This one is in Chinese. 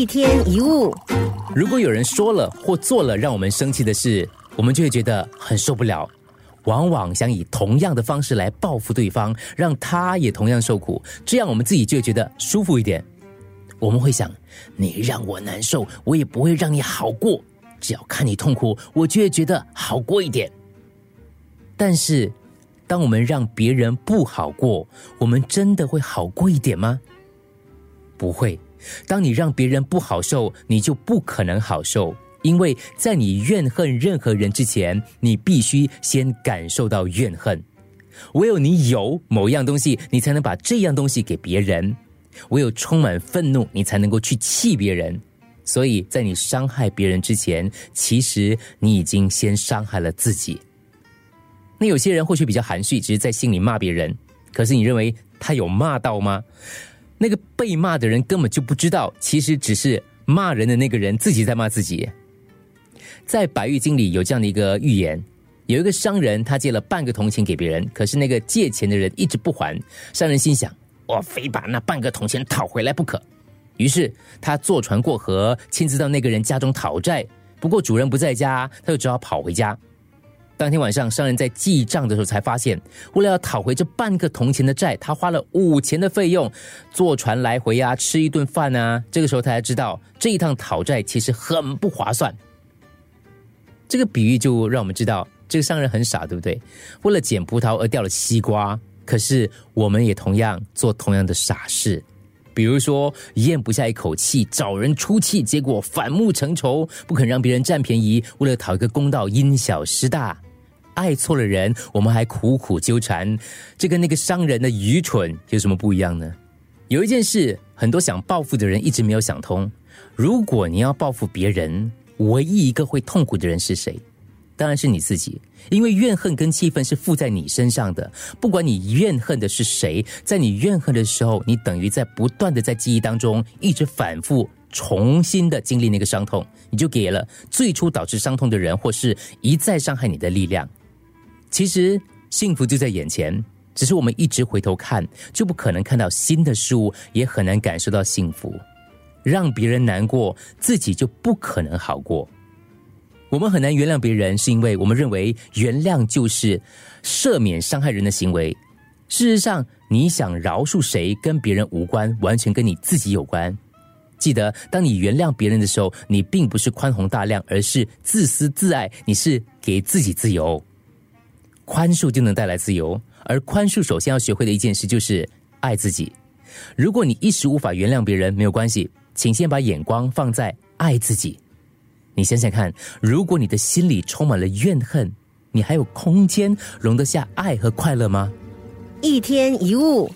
一天一物，如果有人说了或做了让我们生气的事，我们就会觉得很受不了，往往想以同样的方式来报复对方，让他也同样受苦，这样我们自己就会觉得舒服一点。我们会想，你让我难受，我也不会让你好过。只要看你痛苦，我就会觉得好过一点。但是，当我们让别人不好过，我们真的会好过一点吗？不会。当你让别人不好受，你就不可能好受，因为在你怨恨任何人之前，你必须先感受到怨恨。唯有你有某一样东西，你才能把这样东西给别人；唯有充满愤怒，你才能够去气别人。所以在你伤害别人之前，其实你已经先伤害了自己。那有些人或许比较含蓄，只是在心里骂别人，可是你认为他有骂到吗？那个被骂的人根本就不知道，其实只是骂人的那个人自己在骂自己。在《白玉经》里有这样的一个寓言：有一个商人，他借了半个铜钱给别人，可是那个借钱的人一直不还。商人心想：我非把那半个铜钱讨回来不可。于是他坐船过河，亲自到那个人家中讨债。不过主人不在家，他就只好跑回家。当天晚上，商人在记账的时候才发现，为了要讨回这半个铜钱的债，他花了五钱的费用，坐船来回呀，吃一顿饭啊。这个时候他才知道，这一趟讨债其实很不划算。这个比喻就让我们知道，这个商人很傻，对不对？为了捡葡萄而掉了西瓜。可是我们也同样做同样的傻事，比如说咽不下一口气，找人出气，结果反目成仇，不肯让别人占便宜，为了讨一个公道，因小失大。爱错了人，我们还苦苦纠缠，这跟那个商人的愚蠢有什么不一样呢？有一件事，很多想报复的人一直没有想通：如果你要报复别人，唯一一个会痛苦的人是谁？当然是你自己，因为怨恨跟气愤是附在你身上的。不管你怨恨的是谁，在你怨恨的时候，你等于在不断的在记忆当中一直反复重新的经历那个伤痛，你就给了最初导致伤痛的人或是一再伤害你的力量。其实幸福就在眼前，只是我们一直回头看，就不可能看到新的事物，也很难感受到幸福。让别人难过，自己就不可能好过。我们很难原谅别人，是因为我们认为原谅就是赦免伤害人的行为。事实上，你想饶恕谁跟别人无关，完全跟你自己有关。记得，当你原谅别人的时候，你并不是宽宏大量，而是自私自爱，你是给自己自由。宽恕就能带来自由，而宽恕首先要学会的一件事就是爱自己。如果你一时无法原谅别人，没有关系，请先把眼光放在爱自己。你想想看，如果你的心里充满了怨恨，你还有空间容得下爱和快乐吗？一天一物。